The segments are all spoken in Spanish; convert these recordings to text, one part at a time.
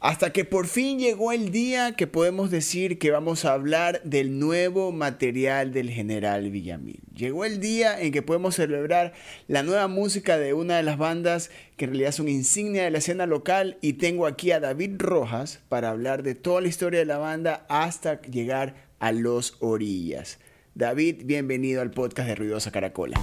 Hasta que por fin llegó el día que podemos decir que vamos a hablar del nuevo material del general Villamil. Llegó el día en que podemos celebrar la nueva música de una de las bandas que en realidad son insignia de la escena local y tengo aquí a David Rojas para hablar de toda la historia de la banda hasta llegar a Los Orillas. David, bienvenido al podcast de Ruidosa Caracola.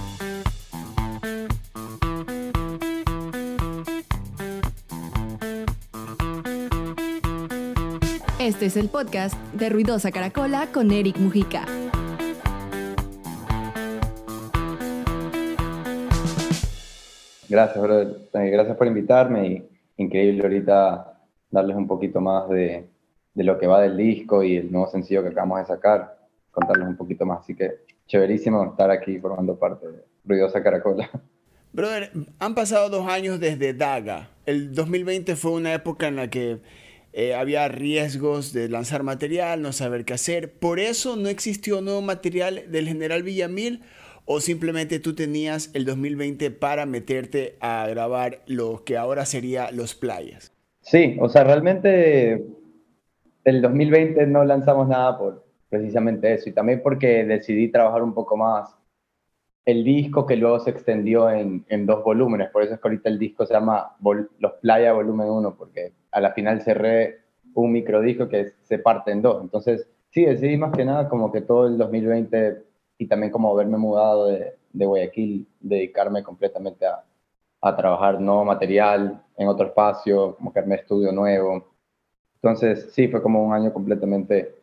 Este es el podcast de Ruidosa Caracola con Eric Mujica. Gracias, brother. Eh, gracias por invitarme y increíble ahorita darles un poquito más de, de lo que va del disco y el nuevo sencillo que acabamos de sacar, contarles un poquito más. Así que chéverísimo estar aquí formando parte de Ruidosa Caracola. Brother, han pasado dos años desde Daga. El 2020 fue una época en la que eh, había riesgos de lanzar material, no saber qué hacer. ¿Por eso no existió nuevo material del general Villamil? ¿O simplemente tú tenías el 2020 para meterte a grabar lo que ahora sería Los Playas? Sí, o sea, realmente el 2020 no lanzamos nada por precisamente eso y también porque decidí trabajar un poco más el disco que luego se extendió en, dos volúmenes, por eso es que ahorita el disco se llama Los Playa Volumen 1, porque a la final cerré un microdisco que se parte en dos. Entonces, sí, decidí más que nada como que todo el 2020 y también como haberme mudado de, Guayaquil, dedicarme completamente a, a, trabajar nuevo material en otro espacio, como que armé estudio nuevo. Entonces, sí, fue como un año completamente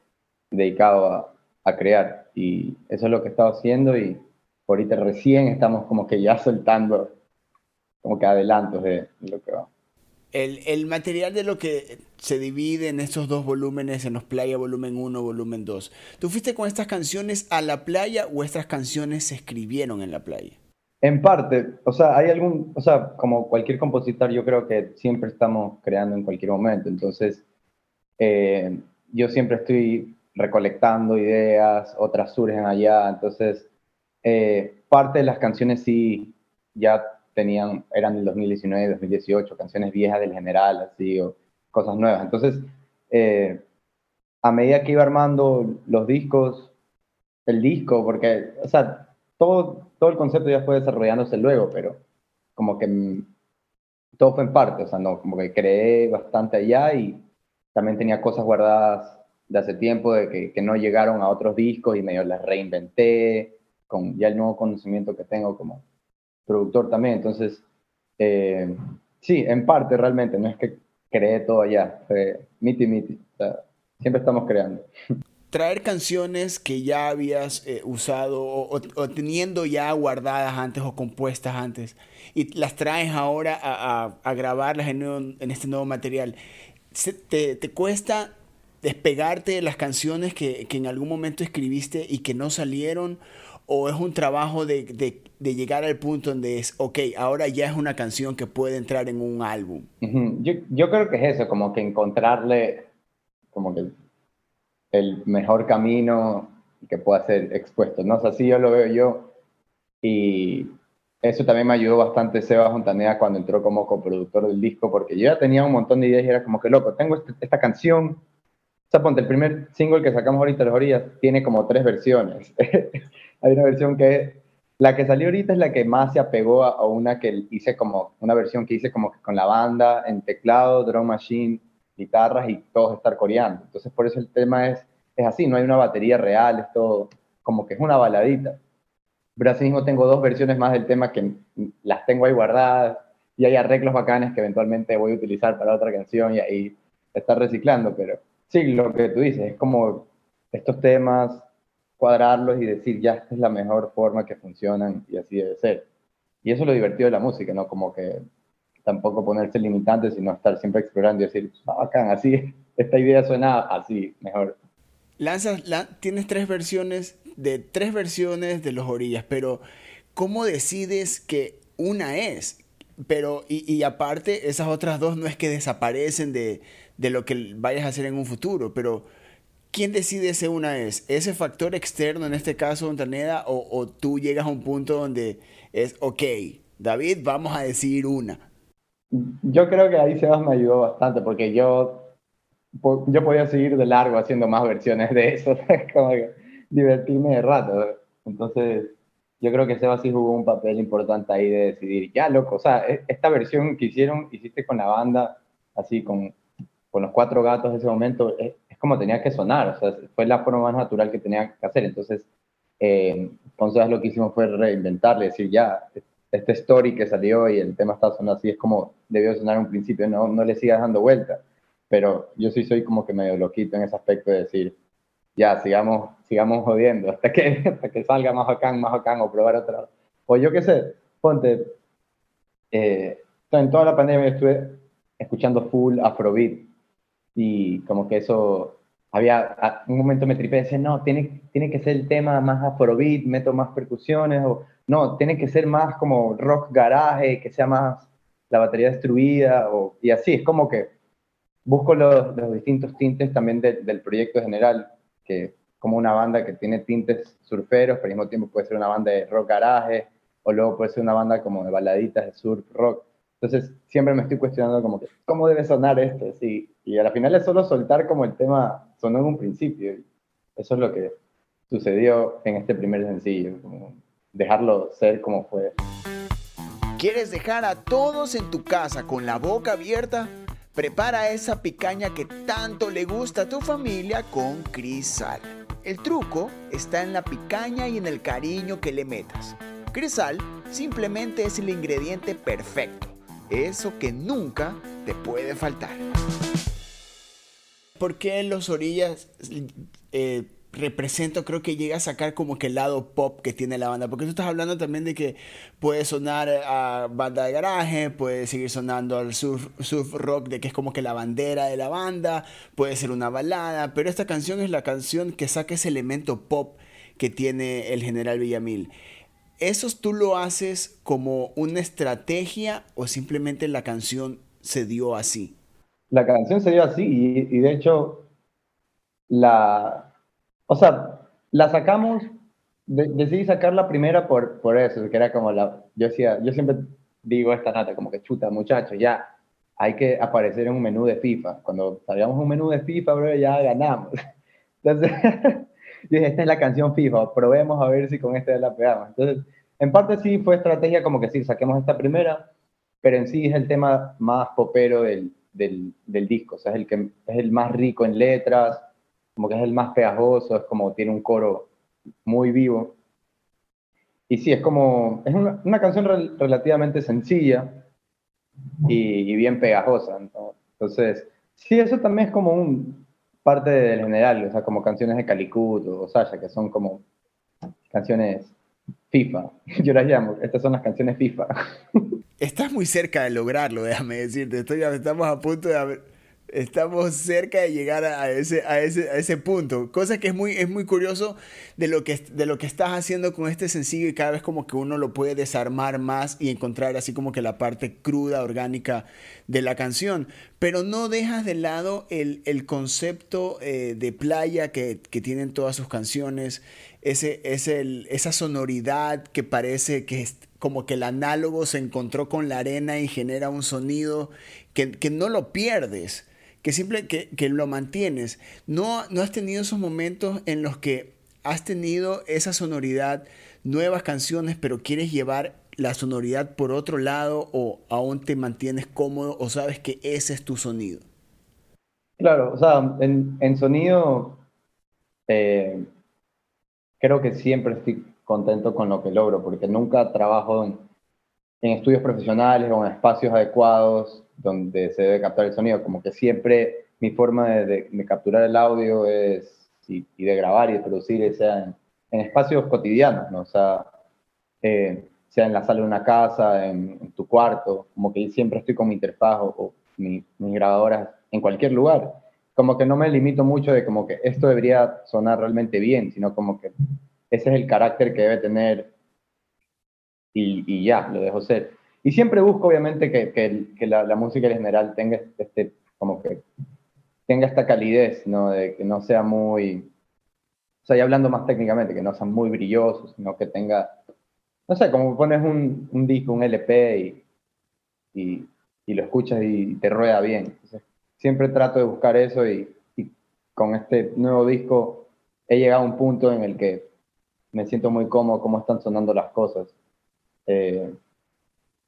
dedicado a, a crear y eso es lo que he estado haciendo y ahorita recién estamos como que ya soltando como que adelantos de lo que va. El, el, material de lo que se divide en estos dos volúmenes, en los playa volumen 1, volumen 2. ¿Tú fuiste con estas canciones a la playa o estas canciones se escribieron en la playa? En parte, o sea, hay algún, o sea, como cualquier compositor, yo creo que siempre estamos creando en cualquier momento. Entonces, eh, yo siempre estoy recolectando ideas, otras surgen allá. Entonces, eh, parte de las canciones sí ya tenían, eran del 2019, 2018, canciones viejas del general, así, o cosas nuevas. Entonces, eh, a medida que iba armando los discos, el disco, porque, o sea, todo, todo el concepto ya fue desarrollándose luego, pero como que mm, todo fue en parte, o sea, no, como que creé bastante allá y también tenía cosas guardadas de hace tiempo de que, que no llegaron a otros discos y medio las reinventé con ya el nuevo conocimiento que tengo como productor también. Entonces, eh, sí, en parte realmente, no es que creé todo allá, fue miti miti. siempre estamos creando. Traer canciones que ya habías eh, usado o, teniendo ya guardadas antes o compuestas antes y las traes ahora a, grabarlas en, en, este nuevo material. te, ¿Te cuesta despegarte de las canciones que, que, en algún momento escribiste y que no salieron? ¿O es un trabajo de, de, de, llegar al punto donde es, ok, ahora ya es una canción que puede entrar en un álbum? yo, yo, creo que es eso, como que encontrarle como que el mejor camino que pueda ser expuesto, ¿no? O sea, así yo lo veo yo y eso también me ayudó bastante Seba Juntanea cuando entró como coproductor del disco, porque yo ya tenía un montón de ideas y era como que, loco, tengo este, esta canción, o sea, ponte, el primer single que sacamos ahorita, Las Orillas, tiene como tres versiones. hay una versión que la que salió ahorita es la que más se apegó a, una que hice como, una versión que hice como que con la banda, en teclado, drum machine, guitarras y todos estar coreando. Entonces por eso el tema es, es así, no hay una batería real, es todo como que es una baladita. Pero así mismo tengo dos versiones más del tema que las tengo ahí guardadas y hay arreglos bacanes que eventualmente voy a utilizar para otra canción y ahí estar reciclando, pero sí, lo que tú dices, es como estos temas cuadrarlos y decir, ya, esta es la mejor forma que funcionan y así debe ser. Y eso es lo divertido de la música, ¿no? Como que tampoco ponerse limitantes, sino estar siempre explorando y decir, ah, bacán, así, esta idea suena así, mejor. Lanzas, la, tienes tres versiones, de tres versiones de los orillas, pero ¿cómo decides que una es? Pero, y, y aparte, esas otras dos no es que desaparecen de, de lo que vayas a hacer en un futuro, pero ¿quién decide si una es? ¿Ese factor externo, en este caso, Antoneda, o, o tú llegas a un punto donde es, ok, David, vamos a decidir una? Yo creo que ahí Sebas me ayudó bastante, porque yo yo podía seguir de largo haciendo más versiones de eso, como divertirme de rato. Entonces, yo creo que Seba sí jugó un papel importante ahí de decidir, ya loco, o sea, e, esta versión que hicieron, hiciste con la banda, así con, con los cuatro gatos de ese momento, es, como tenía que sonar, o sea, fue la forma más natural que tenía que hacer. Entonces, eh, entonces lo que hicimos fue reinventarle, decir, ya, este story que salió y el tema está sonando así, es como debió sonar un principio, no, no le sigas dando vuelta. Pero yo sí soy como que medio loquito en ese aspecto de decir, ya, sigamos, sigamos jodiendo hasta que, hasta que salga más bacán, más bacán o probar otra. O yo qué sé, ponte, eh, en toda la pandemia estuve escuchando full Afrobeat y como que eso, había, un momento me tripé decía, no, tiene, tiene que ser el tema más Afrobeat, meto más percusiones, o no, tiene que ser más como rock garaje, que sea más la batería destruida, o, y así, es como que busco los, los distintos tintes también del proyecto general que como una banda que tiene tintes surferos, pero al mismo tiempo puede ser una banda de rock garaje, o luego puede ser una banda como de baladitas de surf rock. Entonces siempre me estoy cuestionando como que, ¿cómo debe sonar esto? Sí, y a la final es solo soltar como el tema sonó en un principio. Eso es lo que sucedió en este primer sencillo, como dejarlo ser como fue. ¿Quieres dejar a todos en tu casa con la boca abierta? Prepara esa picaña que tanto le gusta a tu familia con Crisal. El truco está en la picaña y en el cariño que le metas. Crisal simplemente es el ingrediente perfecto, eso que nunca te puede faltar. ¿Por qué los orillas eh, represento, creo que llega a sacar como que el lado pop que tiene la banda. Porque tú estás hablando también de que puede sonar a banda de garaje, puede seguir sonando al surf, surf, rock, de que es como que la bandera de la banda, puede ser una balada, pero esta canción es la canción que saca ese elemento pop que tiene el general Villamil. ¿Eso tú lo haces como una estrategia o simplemente la canción se dio así? La canción se dio así y de hecho la, o sea, la sacamos, decidí sacar la primera por, por eso, que era como la, yo decía, yo siempre digo esta nata, como que chuta, muchachos, ya, hay que aparecer en un menú de FIFA. Cuando salíamos un menú de FIFA, bro, ya ganamos. Entonces, dije, esta es la canción FIFA, probemos a ver si con esta la pegamos. Entonces, en parte sí fue estrategia como que sí, saquemos esta primera, pero en sí es el tema más popero del, del, del disco, o sea, es el, que, es el más rico en letras, como que es el más pegajoso, es como tiene un coro muy vivo. Y sí, es como, es una, una canción relativamente sencilla y, bien pegajosa. Entonces, sí, eso también es como un parte del general, o sea, como canciones de Calicut o Sasha, que son como canciones FIFA. Yo las llamo, estas son las canciones FIFA. Estás muy cerca de lograrlo, déjame decirte. Estoy, estamos a punto de Estamos cerca de llegar a ese, a ese, a ese punto. Cosa que es muy, es muy curioso de lo, que, de lo que estás haciendo con este sencillo y cada vez como que uno lo puede desarmar más y encontrar así como que la parte cruda, orgánica de la canción. Pero no dejas de lado el, el concepto eh, de playa que, que, tienen todas sus canciones, ese, el, esa sonoridad que parece que es como que el análogo se encontró con la arena y genera un sonido que, que no lo pierdes que simple que, que, lo mantienes. No, no has tenido esos momentos en los que has tenido esa sonoridad, nuevas canciones, pero quieres llevar la sonoridad por otro lado o aún te mantienes cómodo o sabes que ese es tu sonido. Claro, o sea, en, en sonido eh, creo que siempre estoy contento con lo que logro, porque nunca trabajo en estudios profesionales o en espacios adecuados donde se debe captar el sonido, como que siempre mi forma de, capturar el audio es, y, de grabar y de producir, sea en, espacios cotidianos, ¿no? O sea, eh, sea en la sala de una casa, en, tu cuarto, como que siempre estoy con mi interfaz o, mi, mis grabadoras en cualquier lugar. Como que no me limito mucho de como que esto debería sonar realmente bien, sino como que ese es el carácter que debe tener y, y ya, lo dejo ser. Y siempre busco, obviamente, que, que, la, la, música en general tenga este, como que tenga esta calidez, ¿no? De que no sea muy, o sea, ya hablando más técnicamente, que no sea muy brilloso, sino que tenga, no sé, como pones un, un disco, un LP y, y, y, lo escuchas y te rueda bien. Entonces, siempre trato de buscar eso y, con este nuevo disco he llegado a un punto en el que me siento muy cómodo cómo están sonando las cosas. Eh,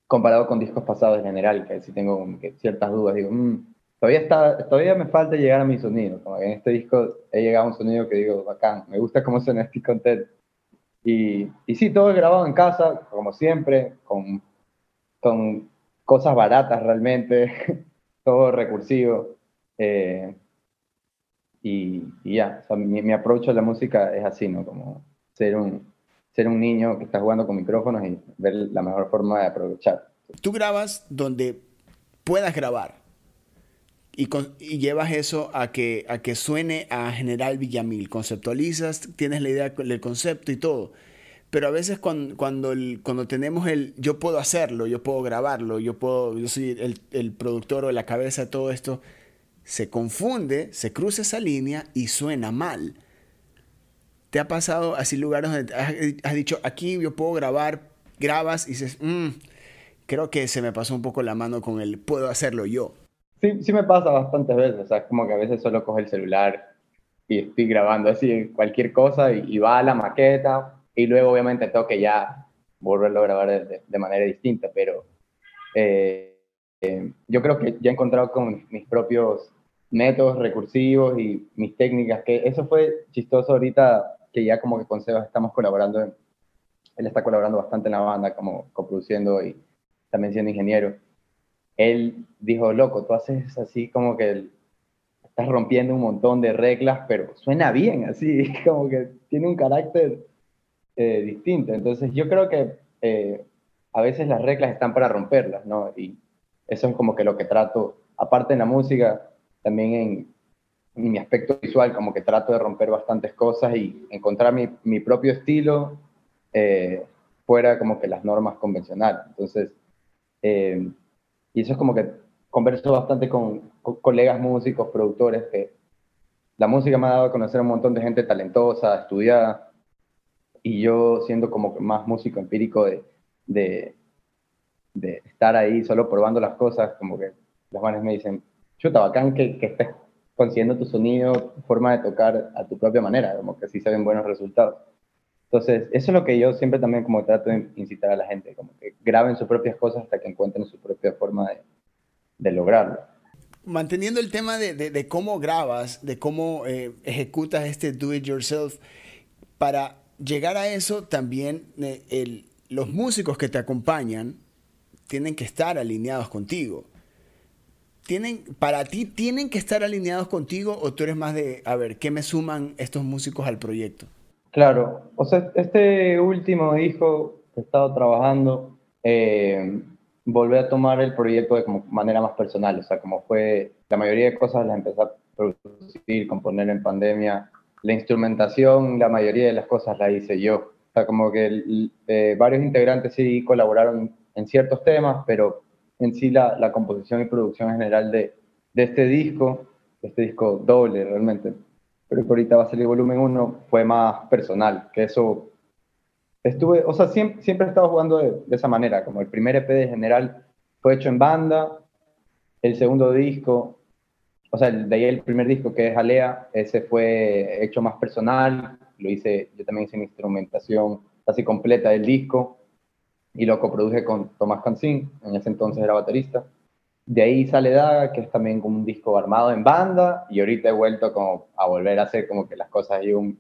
comparado con discos pasados en general, que si tengo ciertas dudas, digo, mm, todavía, está, todavía me falta llegar a mi sonido. Como en este disco he llegado a un sonido que digo, bacán, me gusta cómo suena, estoy contento. Y, y sí, todo grabado en casa, como siempre, con, con cosas baratas realmente, todo recursivo. Eh, y, ya, o sea, mi, mi approach a la música es así, ¿no? Como ser un, ser un niño que está jugando con micrófonos y ver la mejor forma de aprovechar. Tú grabas donde puedas grabar y, llevas eso a que, a que suene a General Villamil. Conceptualizas, tienes la idea del concepto y todo. Pero a veces cuando, cuando, tenemos el yo puedo hacerlo, yo puedo grabarlo, yo, puedo, soy el, el productor o la cabeza de todo esto, se confunde, se cruza esa línea y suena mal. ¿Te ha pasado así lugares donde has, dicho, aquí yo puedo grabar, grabas y dices, mm, creo que se me pasó un poco la mano con el puedo hacerlo yo? Sí, sí me pasa bastantes veces, o sea, es como que a veces solo cojo el celular y estoy grabando así cualquier cosa y, va a la maqueta y luego obviamente tengo que ya volverlo a grabar de, manera distinta, pero eh, eh, yo creo que ya he encontrado con mis propios métodos recursivos y mis técnicas, que eso fue chistoso ahorita que ya como que con Sebas estamos colaborando, él está colaborando bastante en la banda, como coproduciendo y también siendo ingeniero. Él dijo, loco, tú haces así como que estás rompiendo un montón de reglas, pero suena bien, así, como que tiene un carácter eh, distinto. Entonces yo creo que eh, a veces las reglas están para romperlas, ¿no? Y eso es como que lo que trato, aparte en la música, también en, mi aspecto visual, como que trato de romper bastantes cosas y encontrar mi, mi propio estilo eh, fuera como que las normas convencionales. Entonces, eh, y eso es como que converso bastante con, colegas músicos, productores, que la música me ha dado a conocer a un montón de gente talentosa, estudiada, y yo siendo como más músico empírico de, de, de estar ahí solo probando las cosas, como que las manes me dicen, chuta, bacán que, que estés consiguiendo tu sonido, forma de tocar a tu propia manera, como que así se ven buenos resultados. Entonces, eso es lo que yo siempre también como trato de incitar a la gente, como que graben sus propias cosas hasta que encuentren su propia forma de, de lograrlo. Manteniendo el tema de, cómo grabas, de cómo eh, ejecutas este do it yourself, para llegar a eso también eh, los músicos que te acompañan tienen que estar alineados contigo tienen, para ti, ¿tienen que estar alineados contigo o tú eres más de, a ver, ¿qué me suman estos músicos al proyecto? Claro, o sea, este último disco que he estado trabajando, eh, volví a tomar el proyecto de manera más personal, o sea, como fue, la mayoría de cosas las empecé a producir, componer en pandemia, la instrumentación, la mayoría de las cosas la hice yo, o sea, como que eh, varios integrantes sí colaboraron en ciertos temas, pero en sí la, composición y producción general de, este disco, este disco doble realmente, pero que ahorita va a salir volumen 1, fue más personal, que eso. Estuve, o sea, siempre, siempre he estado jugando de, de, esa manera, como el primer EP de general fue hecho en banda, el segundo disco, o sea, de ahí el primer disco que es Alea, ese fue hecho más personal, lo hice, yo también hice mi instrumentación casi completa del disco, y lo coproduje con Tomás Cancín, en ese entonces era baterista. De ahí sale Daga, que es también como un disco armado en banda, y ahorita he vuelto como a volver a hacer como que las cosas y un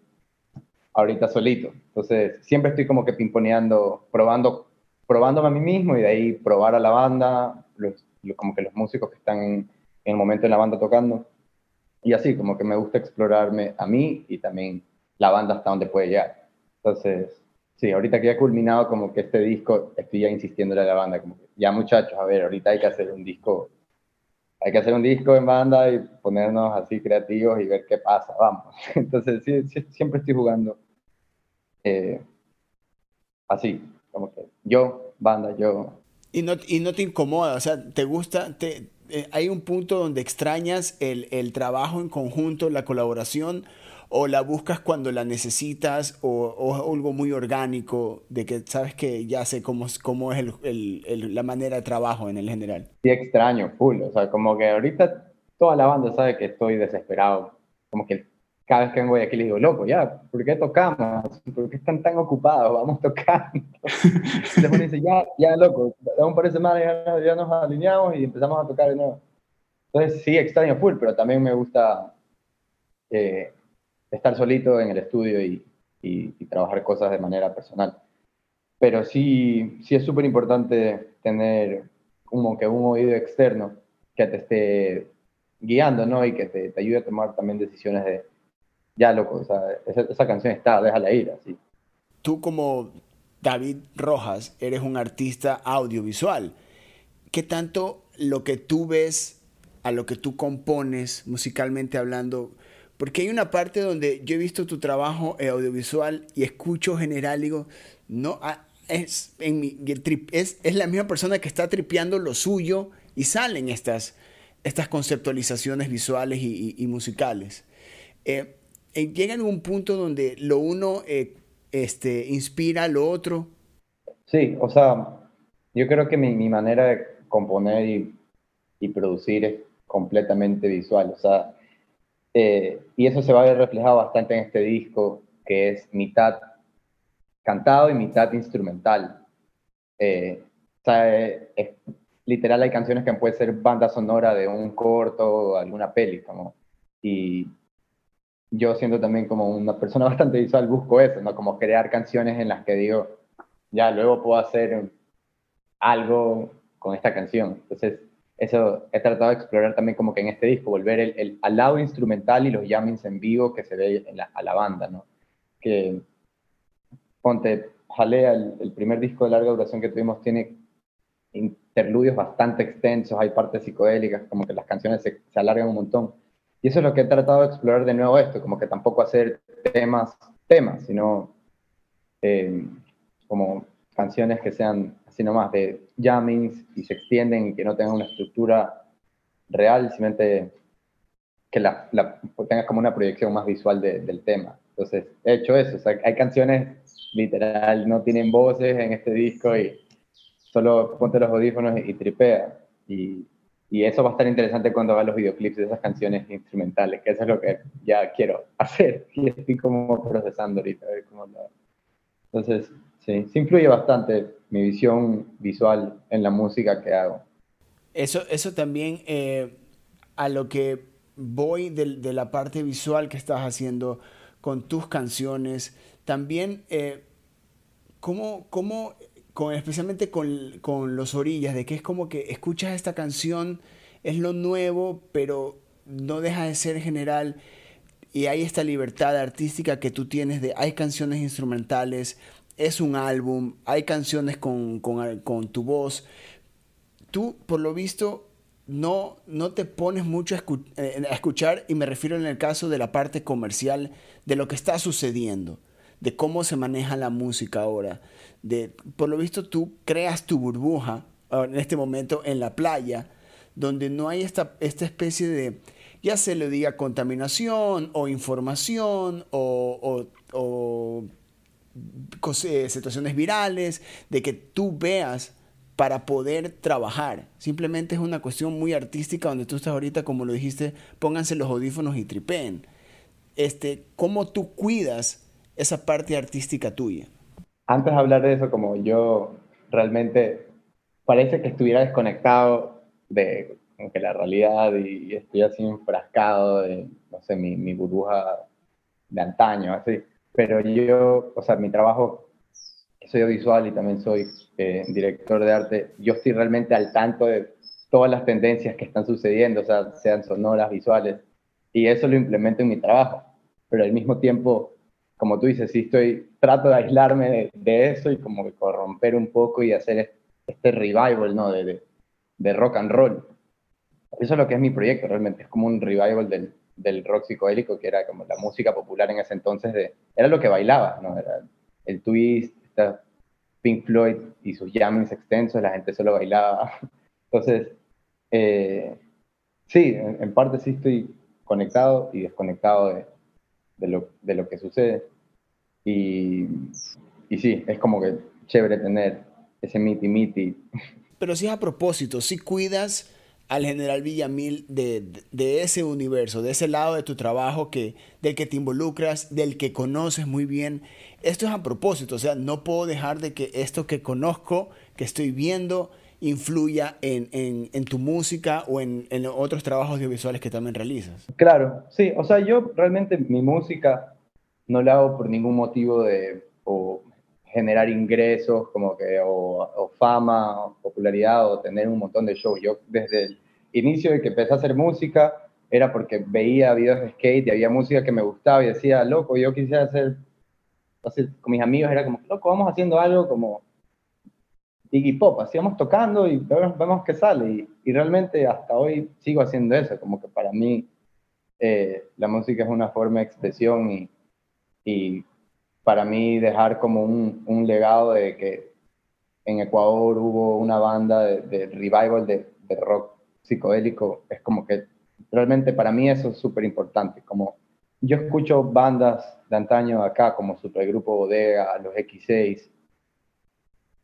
ahorita solito. Entonces, siempre estoy como que pimponeando, probando, probándome a mí mismo y de ahí probar a la banda, como que los músicos que están en, en, el momento en la banda tocando. Y así, como que me gusta explorarme a mí y también la banda hasta donde puede llegar. Entonces, Sí, ahorita que ya culminado como que este disco, estoy ya insistiendo a la banda, como que ya muchachos, a ver, ahorita hay que hacer un disco, hay que hacer un disco en banda y ponernos así creativos y ver qué pasa, vamos. Entonces, siempre estoy jugando eh, así, como que yo, banda, yo. Y no, y no te incomoda, o sea, ¿te gusta? Te, eh, ¿Hay un punto donde extrañas el, el trabajo en conjunto, la colaboración? O la buscas cuando la necesitas o, algo muy orgánico de que sabes que ya sé cómo, cómo es el, el, la manera de trabajo en el general? Sí, extraño, full. O sea, como que ahorita toda la banda sabe que estoy desesperado. Como que cada vez que vengo aquí les digo, loco, ya, ¿por qué tocamos? ¿Por qué están tan ocupados? Vamos tocando. y después dice, ya, ya, loco, un par de semanas ya, ya, nos alineamos y empezamos a tocar de nuevo. Entonces sí, extraño full, pero también me gusta eh, estar solito en el estudio y, y, trabajar cosas de manera personal. Pero sí, sí es súper importante tener como que un oído externo que te esté guiando, ¿no? Y que te, te ayude a tomar también decisiones de ya loco, o sea, esa, canción está, déjala ir, así. Tú como David Rojas eres un artista audiovisual. ¿Qué tanto lo que tú ves a lo que tú compones musicalmente hablando? Porque hay una parte donde yo he visto tu trabajo audiovisual y escucho general, digo, no, ah, es, en mi, es, es, la misma persona que está tripeando lo suyo y salen estas, estas conceptualizaciones visuales y, y, musicales. Eh, eh, llega un punto donde lo uno eh, este, inspira lo otro. Sí, o sea, yo creo que mi, mi manera de componer y, y, producir es completamente visual, o sea, eh, y eso se va a ver reflejado bastante en este disco, que es mitad cantado y mitad instrumental. o sea, es, literal hay canciones que pueden ser banda sonora de un corto o alguna peli, como, y, yo siendo también como una persona bastante visual busco eso, ¿no? Como crear canciones en las que digo, ya luego puedo hacer algo con esta canción. Entonces, eso he tratado de explorar también como que en este disco, volver el, al lado instrumental y los jammings en vivo que se ve en la, a la banda, ¿no? Que, ponte, Jalea, el, el primer disco de larga duración que tuvimos, tiene interludios bastante extensos, hay partes psicodélicas, como que las canciones se, se alargan un montón y eso es lo que he tratado de explorar de nuevo esto, como que tampoco hacer temas, temas, sino eh, como canciones que sean así nomás de jammings y se extienden y que no tengan una estructura real, simplemente que la, la tengas como una proyección más visual del tema. Entonces, he hecho eso. O sea, hay canciones literal, no tienen voces en este disco y solo ponte los audífonos y, y tripea. Y, y eso va a estar interesante cuando haga los videoclips de esas canciones instrumentales, que eso es lo que ya quiero hacer y estoy como procesando ahorita. A ver cómo lo... Entonces, sí, sí influye bastante mi visión visual en la música que hago. Eso, eso también eh, a lo que voy de, de, la parte visual que estás haciendo con tus canciones, también eh, cómo, cómo especialmente con, con, los orillas, de que es como que escuchas esta canción, es lo nuevo, pero no deja de ser general. Y hay esta libertad artística que tú tienes de, hay canciones instrumentales, es un álbum, hay canciones con, con, tu voz. Tú, por lo visto, no, no te pones mucho a, eh, a, escuchar, y me refiero en el caso de la parte comercial, de lo que está sucediendo, de cómo se maneja la música ahora, por lo visto tú creas tu burbuja en este momento en la playa, donde no hay esta, esta especie de, ya se le diga contaminación o información o, situaciones virales, de que tú veas para poder trabajar. Simplemente es una cuestión muy artística donde tú estás ahorita, como lo dijiste, pónganse los audífonos y tripeen. Este, ¿Cómo tú cuidas esa parte artística tuya? antes de hablar de eso, como yo realmente parece que estuviera desconectado de que la realidad y estoy así enfrascado de, no sé, mi, mi burbuja de antaño, así. Pero yo, o sea, mi trabajo, soy audiovisual y también soy eh, director de arte, yo estoy realmente al tanto de todas las tendencias que están sucediendo, o sea, sean sonoras, visuales, y eso lo implemento en mi trabajo. Pero al mismo tiempo, como tú dices, sí estoy, trato de aislarme de, eso y como de corromper un poco y hacer este revival, ¿no? De, de, rock and roll. Eso es lo que es mi proyecto realmente, es como un revival del, del rock psicodélico, que era como la música popular en ese entonces, de, era lo que bailaba, ¿no? Era el twist, Pink Floyd y sus jammings extensos, la gente solo bailaba. Entonces, eh, sí, en parte sí estoy conectado y desconectado de, de lo, de lo que sucede. Y, y sí, es como que chévere tener ese miti miti. Pero si es a propósito, si cuidas al general Villamil de, de, ese universo, de ese lado de tu trabajo que, del que te involucras, del que conoces muy bien. Esto es a propósito, o sea, no puedo dejar de que esto que conozco, que estoy viendo, influya en, en, en tu música o en, en, otros trabajos audiovisuales que también realizas. Claro, sí, o sea, yo realmente mi música no la hago por ningún motivo de o generar ingresos, como que, o, fama, popularidad, o tener un montón de shows. Yo desde el inicio de que empecé a hacer música, era porque veía videos de skate y había música que me gustaba y decía, loco, yo quisiera hacer, entonces con mis amigos era como, loco, vamos haciendo algo como Iggy Pop, así tocando y vemos, vemos qué sale. Y, realmente hasta hoy sigo haciendo eso, como que para mí eh, la música es una forma de expresión y para mí dejar como un, un, legado de que en Ecuador hubo una banda de, revival de, de, rock psicodélico, es como que realmente para mí eso es súper importante, como yo escucho bandas de antaño acá como Supergrupo Bodega, los X6,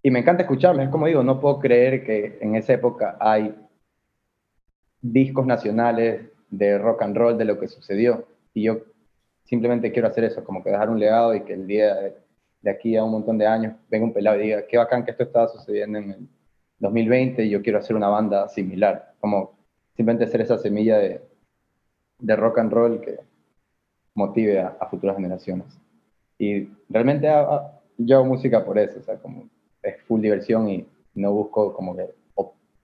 y me encanta escucharlos, es como digo, no puedo creer que en esa época hay discos nacionales de rock and roll de lo que sucedió, y yo simplemente quiero hacer eso, como que dejar un legado y que el día de, aquí a un montón de años venga un pelado y diga, qué bacán que esto estaba sucediendo en el 2020 y yo quiero hacer una banda similar, como simplemente hacer esa semilla de, de rock and roll que motive a, futuras generaciones. Y realmente yo hago música por eso, o sea, como es full diversión y no busco como que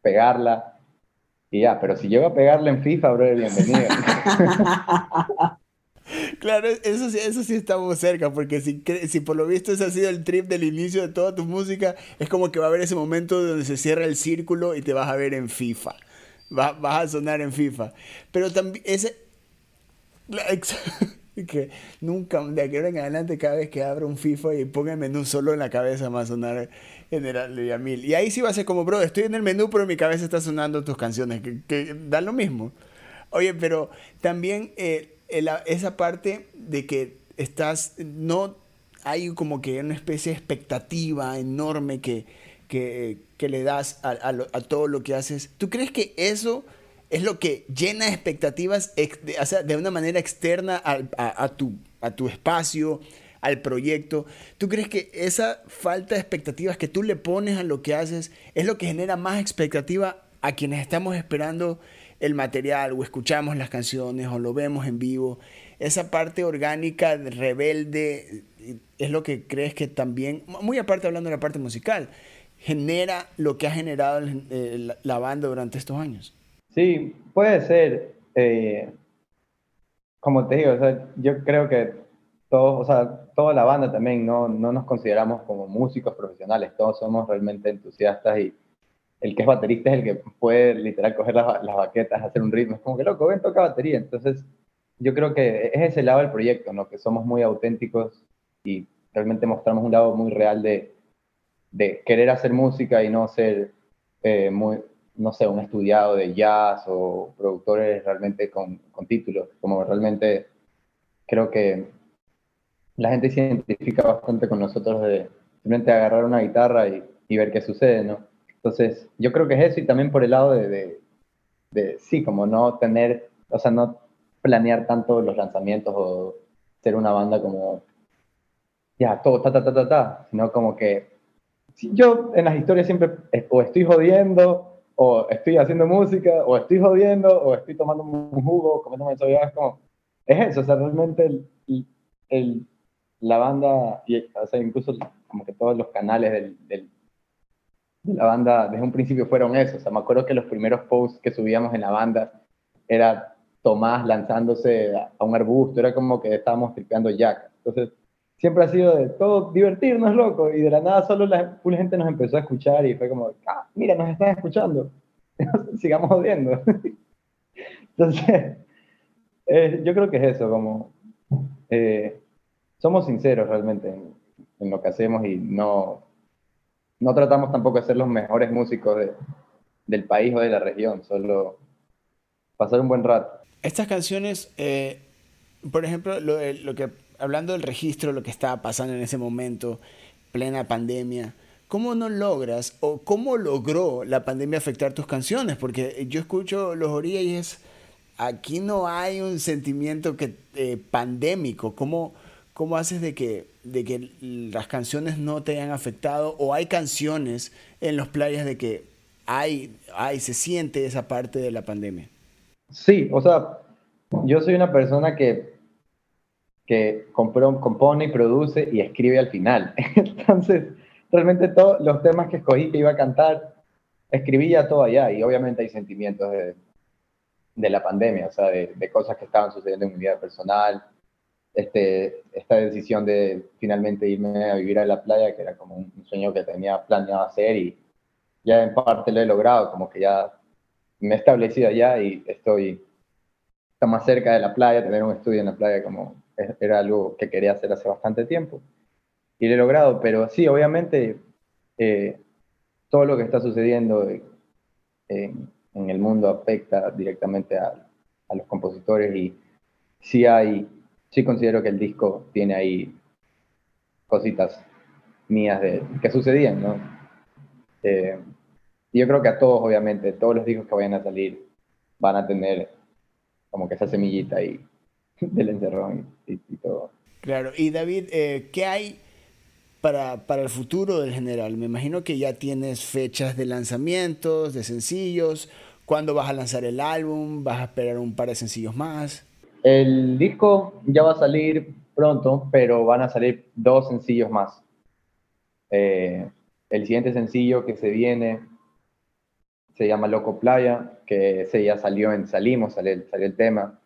pegarla y ya, pero si llego a pegarla en FIFA, bro, bienvenido. Claro, eso sí, eso sí estamos cerca, porque si, si por lo visto ese ha sido el trip del inicio de toda tu música, es como que va a haber ese momento donde se cierra el círculo y te vas a ver en FIFA. vas a sonar en FIFA. Pero también ese... que nunca, de aquí en adelante, cada vez que abra un FIFA y ponga el menú solo en la cabeza, va a sonar General de Mil. Y ahí sí va a ser como, bro, estoy en el menú, pero en mi cabeza está sonando tus canciones, que, que da lo mismo. Oye, pero también... Eh, esa parte de que estás, no hay como que una especie de expectativa enorme que, que, que le das a, todo lo que haces. ¿Tú crees que eso es lo que llena expectativas de, o sea, de una manera externa a, tu, a tu espacio, al proyecto? ¿Tú crees que esa falta de expectativas que tú le pones a lo que haces es lo que genera más expectativa a quienes estamos esperando el material o escuchamos las canciones o lo vemos en vivo, esa parte orgánica, rebelde, es lo que crees que también, muy aparte hablando de la parte musical, genera lo que ha generado eh, la banda durante estos años. Sí, puede ser. Eh, como te digo, yo creo que todos, o sea, toda la banda también no, no nos consideramos como músicos profesionales, todos somos realmente entusiastas y, el que es baterista es el que puede literal coger las, las baquetas, hacer un ritmo. Es como que loco, ven, toca batería. Entonces, yo creo que es ese lado del proyecto, ¿no? Que somos muy auténticos y realmente mostramos un lado muy real de, de querer hacer música y no ser eh, muy, no sé, un estudiado de jazz o productores realmente con, con títulos. Como realmente creo que la gente se identifica bastante con nosotros de simplemente agarrar una guitarra y, y ver qué sucede, ¿no? Entonces, yo creo que es eso y también por el lado de, de, sí, como no tener, o sea, no planear tanto los lanzamientos o ser una banda como, ya, todo, ta, ta, ta, ta, ta, sino como que yo en las historias siempre o estoy jodiendo, o estoy haciendo música, o estoy jodiendo, o estoy tomando un jugo, comiendo es como, es eso, o sea, realmente el, el, la banda, y, o sea, incluso como que todos los canales del, del la banda desde un principio fueron eso. O sea, me acuerdo que los primeros posts que subíamos en la banda era Tomás lanzándose a un arbusto, era como que estábamos tripeando Jack. Entonces, siempre ha sido de todo divertirnos, loco, y de la nada solo la gente nos empezó a escuchar y fue como, ah, mira, nos están escuchando, sigamos jodiendo. Entonces, eh, yo creo que es eso, como, eh, somos sinceros realmente en lo que hacemos y no, no tratamos tampoco de ser los mejores músicos del país o de la región, solo pasar un buen rato. Estas canciones, eh, por ejemplo, lo, lo, que, hablando del registro, lo que estaba pasando en ese momento, plena pandemia, ¿cómo no logras o cómo logró la pandemia afectar tus canciones? Porque yo escucho Los Orillas y es, aquí no hay un sentimiento que, eh, pandémico. ¿Cómo, ¿Cómo haces de que, de que las canciones no te hayan afectado? ¿O hay canciones en los playas de que hay, hay, se siente esa parte de la pandemia? Sí, o sea, yo soy una persona que, que compone y produce y escribe al final. Entonces, realmente todos los temas que escogí que iba a cantar, escribía todo allá y obviamente hay sentimientos de, de la pandemia, o sea, de, de, cosas que estaban sucediendo en mi vida personal, este, esta decisión de finalmente irme a vivir a la playa, que era como un sueño que tenía planeado hacer y ya en parte lo he logrado, como que ya me he establecido allá y estoy más cerca de la playa, tener un estudio en la playa como era algo que quería hacer hace bastante tiempo y lo he logrado, pero sí, obviamente eh, todo lo que está sucediendo en, el mundo afecta directamente a, a, los compositores y sí hay, sí considero que el disco tiene ahí cositas mías de, que sucedían, ¿no? Eh, y yo creo que a todos, obviamente, todos los discos que vayan a salir van a tener como que esa semillita ahí del encerrón y, todo. Claro, y David, eh, ¿qué hay para, para, el futuro del general? Me imagino que ya tienes fechas de lanzamientos, de sencillos. ¿Cuándo vas a lanzar el álbum? ¿Vas a esperar un par de sencillos más? El disco ya va a salir pronto, pero van a salir dos sencillos más. Eh, el siguiente sencillo que se viene se llama Loco Playa, que ese ya salió en Salimos, salió, el tema.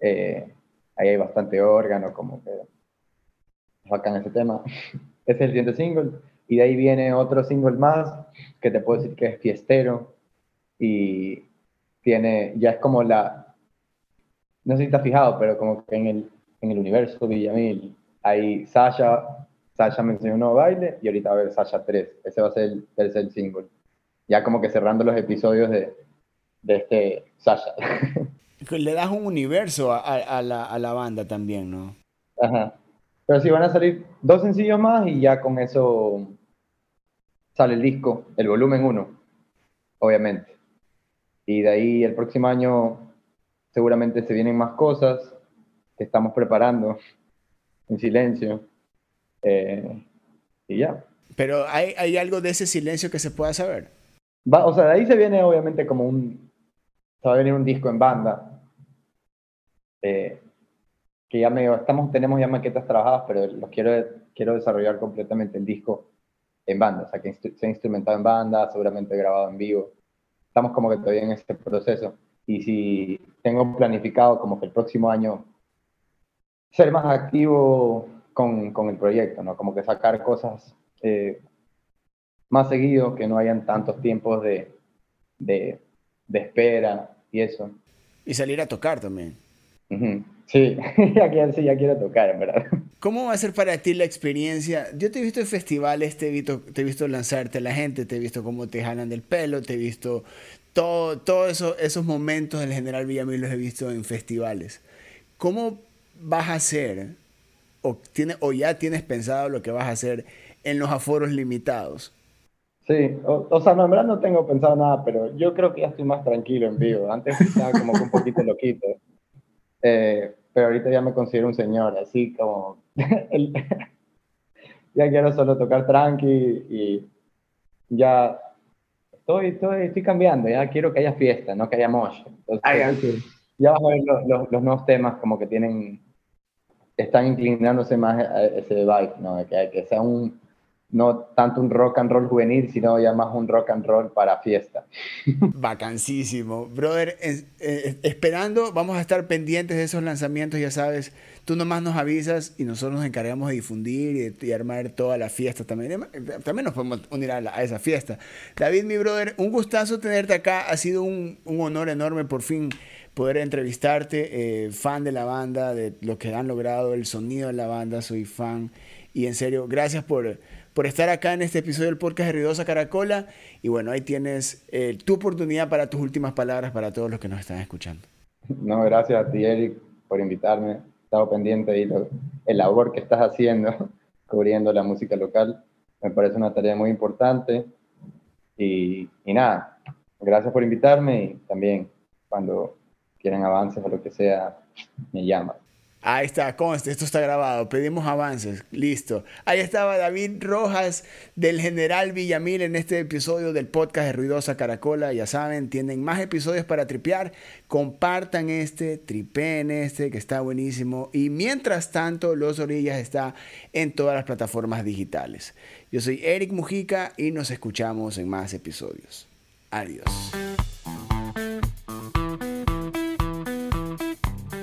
Eh, ahí hay bastante órgano, como que bacán ese tema. ese es el siguiente single. Y de ahí viene otro single más, que te puedo decir que es fiestero. Y tiene, ya es como la, no sé si estás fijado, pero como que en el, en el universo Villamil hay Sasha, Sasha me enseñó un nuevo baile y ahorita va a haber Sasha 3. Ese va a ser el tercer single ya como que cerrando los episodios de, de este Sasha. Le das un universo a, a, la, a, la, banda también, ¿no? Ajá. Pero sí, van a salir dos sencillos más y ya con eso sale el disco, el volumen 1, obviamente. Y de ahí el próximo año seguramente se vienen más cosas que estamos preparando en silencio. Eh, y ya. Pero ¿hay, ¿hay algo de ese silencio que se pueda saber? o sea, de ahí se viene obviamente como un, se va a venir un disco en banda, eh, que ya medio, estamos, tenemos ya maquetas trabajadas, pero los quiero, quiero desarrollar completamente el disco en banda, o sea, que se ha instrumentado en banda, seguramente grabado en vivo. Estamos como que todavía en este proceso. Y si tengo planificado como que el próximo año ser más activo con, con el proyecto, ¿no? Como que sacar cosas eh, más seguido, que no hayan tantos tiempos de, de, de espera y eso. Y salir a tocar también. Sí, ya quiero, sí, ya quiero tocar, en verdad. ¿Cómo va a ser para ti la experiencia? Yo te he visto en festivales, te he visto, te he visto lanzarte a la gente, te he visto cómo te jalan del pelo, te he visto todo, todo eso, esos momentos del General Villamil los he visto en festivales. ¿Cómo vas a hacer, o, tiene, o ya tienes pensado lo que vas a hacer en los aforos limitados? Sí, o, sea, no, en verdad no tengo pensado nada, pero yo creo que ya estoy más tranquilo en vivo. Antes estaba como que un poquito loquito. Eh, pero ahorita ya me considero un señor, así como... ya quiero solo tocar tranqui y ya estoy, estoy, estoy cambiando, ya quiero que haya fiesta, no que haya mosh. Entonces, Ya vas a ver los, los, nuevos temas como que tienen, están inclinándose más a ese vibe, ¿no? Que, que sea un no tanto un rock and roll juvenil, sino ya más un rock and roll para fiesta. Vacancísimo. Brother, eh, esperando, vamos a estar pendientes de esos lanzamientos, ya sabes, tú nomás nos avisas y nosotros nos encargamos de difundir y, armar toda la fiesta también. También nos podemos unir a, esa fiesta. David, mi brother, un gustazo tenerte acá, ha sido un, honor enorme por fin poder entrevistarte, eh, fan de la banda, de lo que han logrado, el sonido de la banda, soy fan. Y en serio, gracias por por estar acá en este episodio del podcast de Ruidosa Caracola. Y bueno, ahí tienes eh, tu oportunidad para tus últimas palabras para todos los que nos están escuchando. No, gracias a ti, Eric, por invitarme. He estado pendiente de el labor que estás haciendo cubriendo la música local. me parece una tarea muy importante. Y, y nada, gracias por invitarme y también cuando quieran avances o lo que sea, me llaman. Ahí está, conste, esto está grabado. Pedimos avances, listo. Ahí estaba David Rojas del General Villamil en este episodio del podcast de Ruidosa Caracola. Ya saben, tienen más episodios para tripear. Compartan este, tripeen este, que está buenísimo. Y mientras tanto, Los Orillas está en todas las plataformas digitales. Yo soy Eric Mujica y nos escuchamos en más episodios. Adiós.